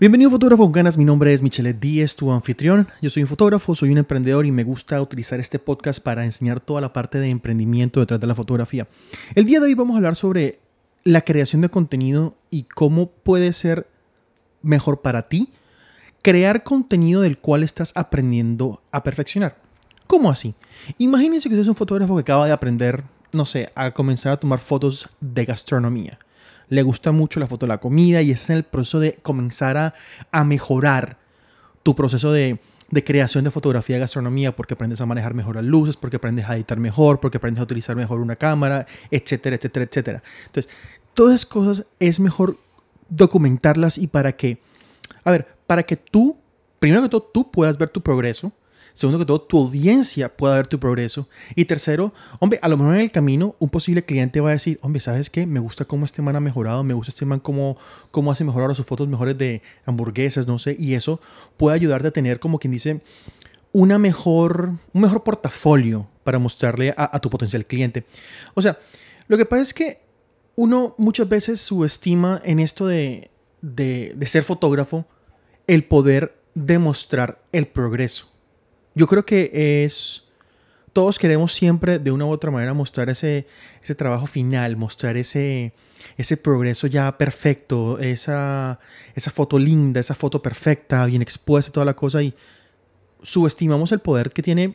Bienvenido fotógrafo con ganas, mi nombre es Michele Díez, tu anfitrión. Yo soy un fotógrafo, soy un emprendedor y me gusta utilizar este podcast para enseñar toda la parte de emprendimiento detrás de la fotografía. El día de hoy vamos a hablar sobre la creación de contenido y cómo puede ser mejor para ti crear contenido del cual estás aprendiendo a perfeccionar. ¿Cómo así? Imagínense que usted es un fotógrafo que acaba de aprender, no sé, a comenzar a tomar fotos de gastronomía le gusta mucho la foto de la comida y es el proceso de comenzar a, mejorar tu proceso de, creación de fotografía de gastronomía porque aprendes a manejar mejor las luces, porque aprendes a editar mejor, porque aprendes a utilizar mejor una cámara, etcétera, etcétera, etcétera. Entonces, todas esas cosas es mejor documentarlas y para que, a ver, para que tú, primero que todo, tú puedas ver tu progreso, Segundo que todo, tu audiencia pueda ver tu progreso. Y tercero, hombre, a lo mejor en el camino un posible cliente va a decir, hombre, ¿sabes qué? Me gusta cómo este man ha mejorado, me gusta este man cómo, cómo hace mejorar sus fotos mejores de hamburguesas, no sé. Y eso puede ayudarte a tener, como quien dice, una mejor, un mejor portafolio para mostrarle a, tu potencial cliente. O sea, lo que pasa es que uno muchas veces subestima en esto de, de, de ser fotógrafo el poder demostrar el progreso yo creo que es, todos queremos siempre de una u otra manera mostrar ese, ese trabajo final, mostrar ese, ese progreso ya perfecto, esa, esa foto linda, esa foto perfecta, bien expuesta, toda la cosa. Y subestimamos el poder que tiene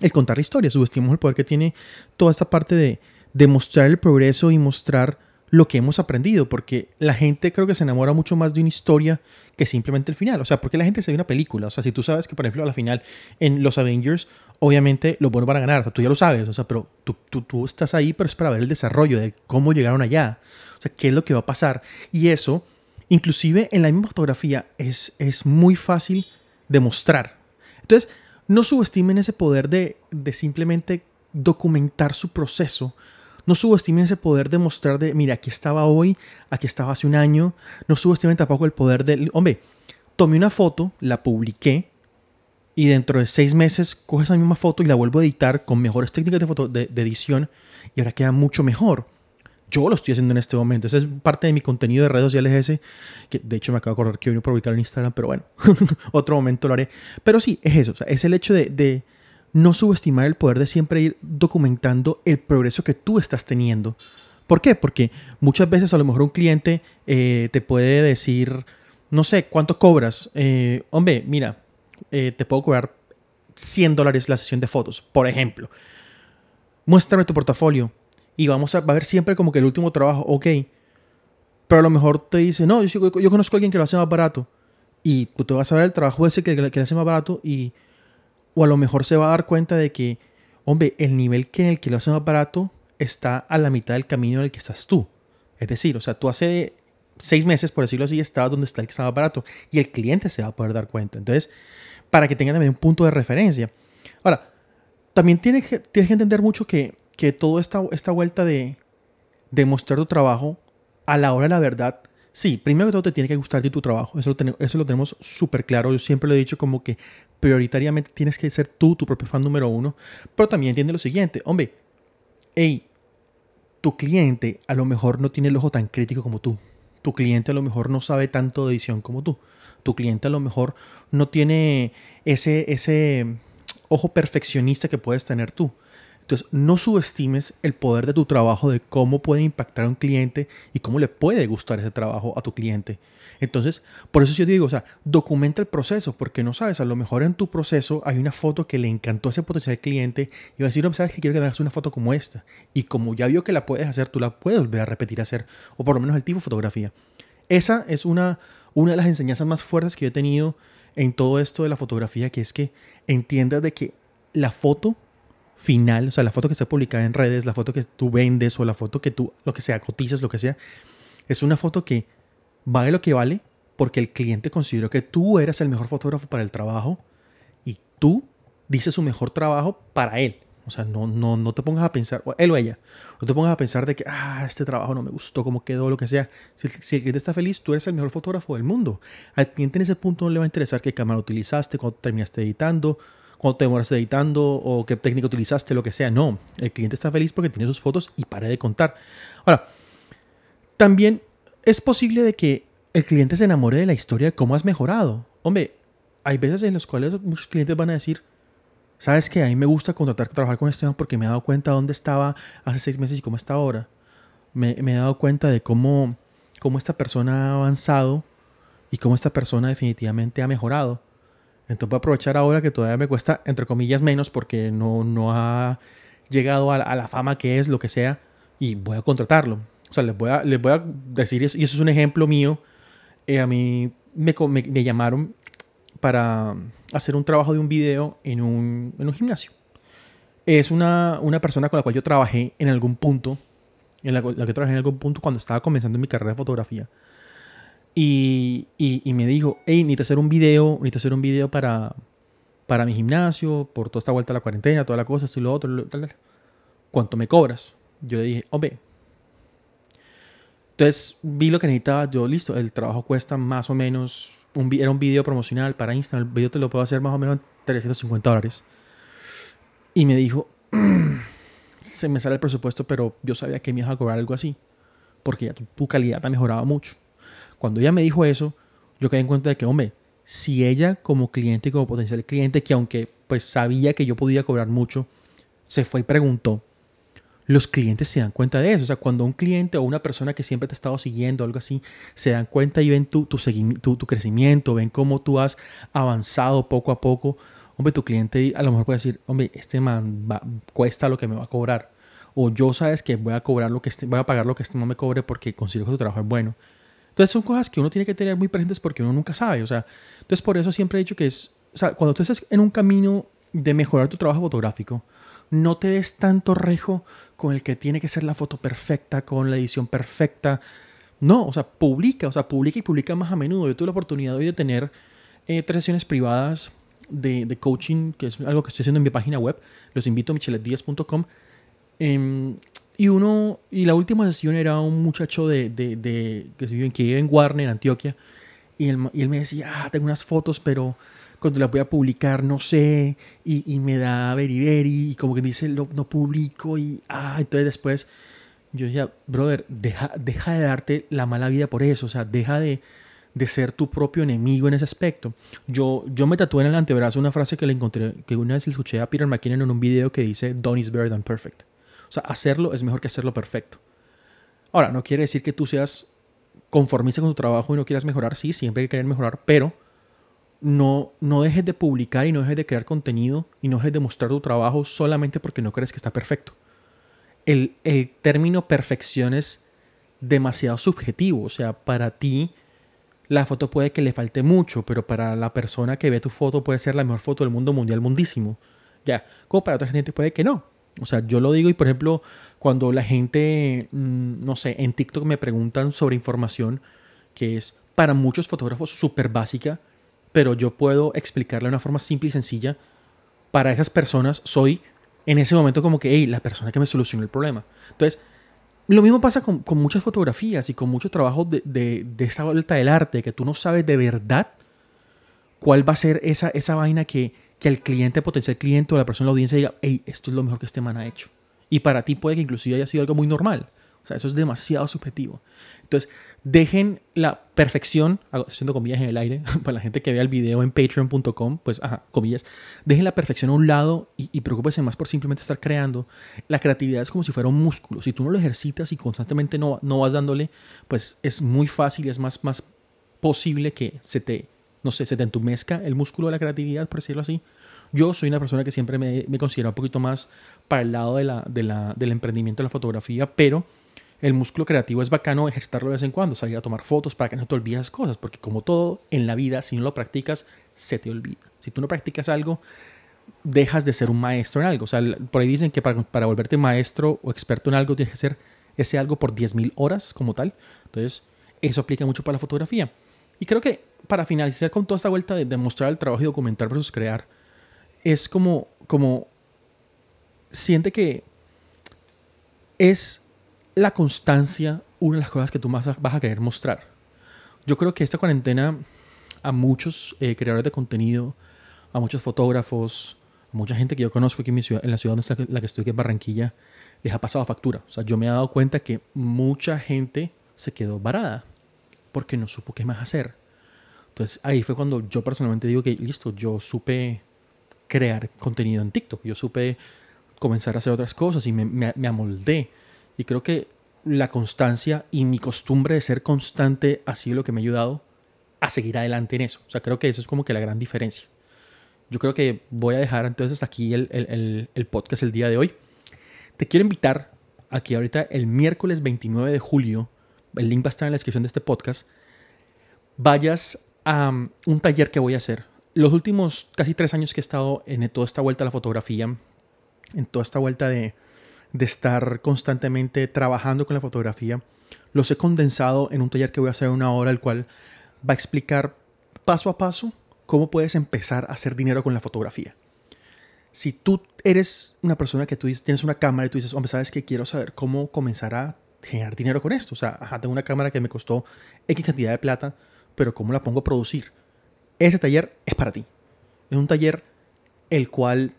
el contar la historia, subestimamos el poder que tiene toda esta parte de, de mostrar el progreso y mostrar lo que hemos aprendido, porque la gente creo que se enamora mucho más de una historia que simplemente el final. O sea, porque la gente se ve una película. O sea, si tú sabes que, por ejemplo, a la final en los Avengers, obviamente los buenos van a ganar. O sea, tú ya lo sabes. O sea, pero tú, tú, estás ahí, pero es para ver el desarrollo de cómo llegaron allá. O sea, qué es lo que va a pasar. Y eso, inclusive en la misma fotografía, es, es muy fácil de mostrar. Entonces, no subestimen ese poder de, de simplemente documentar su proceso no subestimen ese poder de mostrar de, mira, aquí estaba hoy, aquí estaba hace un año. No subestimen tampoco el poder del, hombre, tomé una foto, la publiqué y dentro de seis meses coge esa misma foto y la vuelvo a editar con mejores técnicas de, foto, de, edición y ahora queda mucho mejor. Yo lo estoy haciendo en este momento. Esa es parte de mi contenido de redes sociales ese, que de hecho me acabo de acordar que hoy no publicar en Instagram, pero bueno, otro momento lo haré. Pero sí, es eso. es el hecho de no subestimar el poder de siempre ir documentando el progreso que tú estás teniendo. ¿Por qué? Porque muchas veces a lo mejor un cliente eh, te puede decir, no sé, ¿cuánto cobras? Eh, hombre, mira, eh, te puedo cobrar 100 dólares la sesión de fotos, por ejemplo. Muéstrame tu portafolio y vamos a, ver siempre como que el último trabajo, ok. Pero a lo mejor te dice, no, yo, conozco a alguien que lo hace más barato. Y tú te vas a ver el trabajo ese que, que, que le hace más barato y o a lo mejor se va a dar cuenta de que, hombre, el nivel que en el que lo hace más barato está a la mitad del camino en el que estás tú. Es decir, o sea, tú hace seis meses, por decirlo así, estabas donde está el que está barato y el cliente se va a poder dar cuenta. Entonces, para que tengan también un punto de referencia. Ahora, también tienes que, tienes que entender mucho que, que toda esta, esta vuelta de, de mostrar tu trabajo a la hora de la verdad Sí, primero que todo te tiene que gustar de tu trabajo. Eso lo, tenemos, súper claro. Yo siempre lo he dicho como que prioritariamente tienes que ser tú tu propio fan número uno. Pero también entiende lo siguiente. Hombre, hey, tu cliente a lo mejor no tiene el ojo tan crítico como tú. Tu cliente a lo mejor no sabe tanto de edición como tú. Tu cliente a lo mejor no tiene ese, ese ojo perfeccionista que puedes tener tú. Entonces, no subestimes el poder de tu trabajo, de cómo puede impactar a un cliente y cómo le puede gustar ese trabajo a tu cliente. Entonces, por eso yo digo, o sea, documenta el proceso, porque no sabes, a lo mejor en tu proceso hay una foto que le encantó a ese potencial cliente y va a decir, no, sabes que quiero que me hagas una foto como esta. Y como ya vio que la puedes hacer, tú la puedes volver a repetir a hacer, o por lo menos el tipo de fotografía. Esa es una, una de las enseñanzas más fuertes que yo he tenido en todo esto de la fotografía, que es que entiendas de que la foto final, o sea, la foto que está publicada en redes, la foto que tú vendes o la foto que tú, lo que sea, cotizas, lo que sea, es una foto que vale lo que vale porque el cliente consideró que tú eras el mejor fotógrafo para el trabajo y tú dices su mejor trabajo para él. O sea, no, no, no te pongas a pensar, o él o ella, no te pongas a pensar de que, ah, este trabajo no me gustó, cómo quedó, lo que sea. Si, si, el cliente está feliz, tú eres el mejor fotógrafo del mundo. Al cliente en ese punto no le va a interesar qué cámara utilizaste, cuando terminaste editando, cuando te demoraste editando o qué técnica utilizaste, lo que sea. No, el cliente está feliz porque tiene sus fotos y para de contar. Ahora, también es posible de que el cliente se enamore de la historia de cómo has mejorado. Hombre, hay veces en las cuales muchos clientes van a decir, ¿sabes qué? A mí me gusta contratar, trabajar con Esteban porque me he dado cuenta de dónde estaba hace seis meses y cómo está ahora. Me, he dado cuenta de cómo, cómo esta persona ha avanzado y cómo esta persona definitivamente ha mejorado. Entonces voy a aprovechar ahora que todavía me cuesta, entre comillas, menos porque no, no ha llegado a la, fama que es, lo que sea, y voy a contratarlo. O sea, les voy a, les voy a decir eso, y eso es un ejemplo mío. Eh, a mí me, me, llamaron para hacer un trabajo de un video en un, en un gimnasio. Es una, una, persona con la cual yo trabajé en algún punto, en la, la que trabajé en algún punto cuando estaba comenzando mi carrera de fotografía. Y, y, me dijo, hey, necesito hacer un video, necesito hacer un video para, para mi gimnasio, por toda esta vuelta a la cuarentena, toda la cosa, esto y lo otro, ¿cuánto me cobras? Yo le dije, hombre. Entonces vi lo que necesitaba, yo listo, el trabajo cuesta más o menos, un, era un video promocional para Instagram, el video te lo puedo hacer más o menos en 350 dólares. Y me dijo, se me sale el presupuesto, pero yo sabía que me ibas a cobrar algo así, porque ya tu, tu calidad ha mejorado mucho. Cuando ella me dijo eso, yo quedé en cuenta de que, hombre, si ella como cliente y como potencial cliente, que aunque pues sabía que yo podía cobrar mucho, se fue y preguntó, los clientes se dan cuenta de eso. O sea, cuando un cliente o una persona que siempre te ha estado siguiendo algo así, se dan cuenta y ven tu, tu, crecimiento, ven cómo tú has avanzado poco a poco, hombre, tu cliente a lo mejor puede decir, hombre, este man cuesta lo que me va a cobrar. O yo sabes que voy a cobrar lo que este, voy a pagar lo que este man me cobre porque considero que tu trabajo es bueno. Entonces son cosas que uno tiene que tener muy presentes porque uno nunca sabe. O sea, entonces por eso siempre he dicho que es, cuando tú estás en un camino de mejorar tu trabajo fotográfico, no te des tanto rejo con el que tiene que ser la foto perfecta, con la edición perfecta. No, o sea, publica, o sea, publica y publica más a menudo. Yo tuve la oportunidad hoy de tener eh, tres sesiones privadas de, coaching, que es algo que estoy haciendo en mi página web. Los invito a micheletdiaz.com. Em, y uno, y la última sesión era un muchacho de, de, que, vive, en Warner, en Antioquia, y él, y él, me decía, ah, tengo unas fotos, pero cuando las voy a publicar no sé, y, y me da very, y como que dice, no, no publico, y ah, entonces después yo decía, brother, deja, deja de darte la mala vida por eso, o sea, deja de, de ser tu propio enemigo en ese aspecto. Yo, yo me tatué en el antebrazo una frase que le encontré, que una vez le escuché a Peter McKinnon en un video que dice, Done is better than perfect. O sea, hacerlo es mejor que hacerlo perfecto. Ahora, no quiere decir que tú seas conformista con tu trabajo y no quieras mejorar. Sí, siempre hay que querer mejorar, pero no, no dejes de publicar y no dejes de crear contenido y no dejes de mostrar tu trabajo solamente porque no crees que está perfecto. El, el término perfección es demasiado subjetivo. O sea, para ti la foto puede que le falte mucho, pero para la persona que ve tu foto puede ser la mejor foto del mundo mundial mundísimo. Ya, como para otra gente puede que no. O sea, yo lo digo y por ejemplo, cuando la gente, mm, no sé, en TikTok me preguntan sobre información que es para muchos fotógrafos súper básica, pero yo puedo explicarla de una forma simple y sencilla. Para esas personas soy en ese momento como que, hey, la persona que me solucionó el problema. Entonces, lo mismo pasa con, muchas fotografías y con muchos trabajos de, de, de, esa vuelta del arte, que tú no sabes de verdad cuál va a ser esa, esa vaina que, que el cliente, potencial cliente o la persona en la audiencia diga, hey, esto es lo mejor que este man ha hecho. Y para ti puede que inclusive haya sido algo muy normal. O sea, eso es demasiado subjetivo. Entonces, dejen la perfección, haciendo comillas en el aire, para la gente que vea el video en patreon.com, pues, ajá, comillas, dejen la perfección a un lado y, y preocúpense más por simplemente estar creando. La creatividad es como si fuera un músculo. Si tú no lo ejercitas y constantemente no, no vas dándole, pues es muy fácil es más, más posible que se te no sé, se te entumezca el músculo de la creatividad, por decirlo así. Yo soy una persona que siempre me, considero un poquito más para el lado de la, de la, del emprendimiento de la fotografía, pero el músculo creativo es bacano ejercitarlo de vez en cuando, salir a tomar fotos para que no te olvides cosas, porque como todo en la vida, si no lo practicas, se te olvida. Si tú no practicas algo, dejas de ser un maestro en algo. O sea, por ahí dicen que para, para volverte maestro o experto en algo tienes que hacer ese algo por 10.000 horas como tal. Entonces, eso aplica mucho para la fotografía. Y creo que para finalizar con toda esta vuelta de demostrar el trabajo y documentar versus crear, es como, como, siente que es la constancia una de las cosas que tú más vas a querer mostrar. Yo creo que esta cuarentena a muchos eh, creadores de contenido, a muchos fotógrafos, a mucha gente que yo conozco aquí en, mi ciudad, en la ciudad en la que estoy, que es Barranquilla, les ha pasado factura. O sea, yo me he dado cuenta que mucha gente se quedó varada porque no supo qué más hacer. Entonces ahí fue cuando yo personalmente digo que listo, yo supe crear contenido en TikTok, yo supe comenzar a hacer otras cosas y me, me, amoldé. Y creo que la constancia y mi costumbre de ser constante ha sido lo que me ha ayudado a seguir adelante en eso. O sea, creo que eso es como que la gran diferencia. Yo creo que voy a dejar entonces hasta aquí el, el, el, podcast el día de hoy. Te quiero invitar a que ahorita el miércoles 29 de julio, el link va a estar en la descripción de este podcast, vayas a um, un taller que voy a hacer. Los últimos casi tres años que he estado en toda esta vuelta a la fotografía, en toda esta vuelta de, de estar constantemente trabajando con la fotografía, los he condensado en un taller que voy a hacer una hora, el cual va a explicar paso a paso cómo puedes empezar a hacer dinero con la fotografía. Si tú eres una persona que tú tienes una cámara y tú dices, hombre, ¿sabes que quiero saber cómo comenzar a generar dinero con esto? O sea, tengo una cámara que me costó X cantidad de plata, pero ¿cómo la pongo a producir? Ese taller es para ti. Es un taller el cual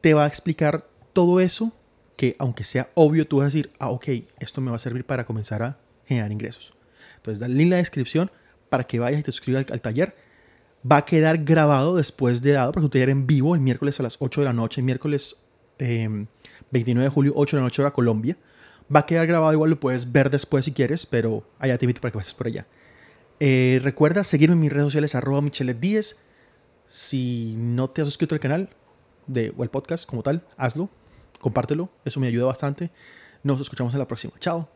te va a explicar todo eso que aunque sea obvio, tú vas a decir, ah, ok, esto me va a servir para comenzar a generar ingresos. Entonces, dale en la descripción para que vayas y te suscribas al, taller. Va a quedar grabado después de dado, porque un taller en vivo el miércoles a las 8 de la noche, miércoles 29 em, de julio, 8 de la noche hora Colombia. Va a quedar grabado, igual lo puedes ver después si quieres, pero allá te invito para que pases por allá. Eh, recuerda seguirme en mis redes sociales, arroba michelet10. Si no te has suscrito al canal de, o al podcast como tal, hazlo compártelo, eso me ayuda bastante. Nos escuchamos en la próxima. Chao.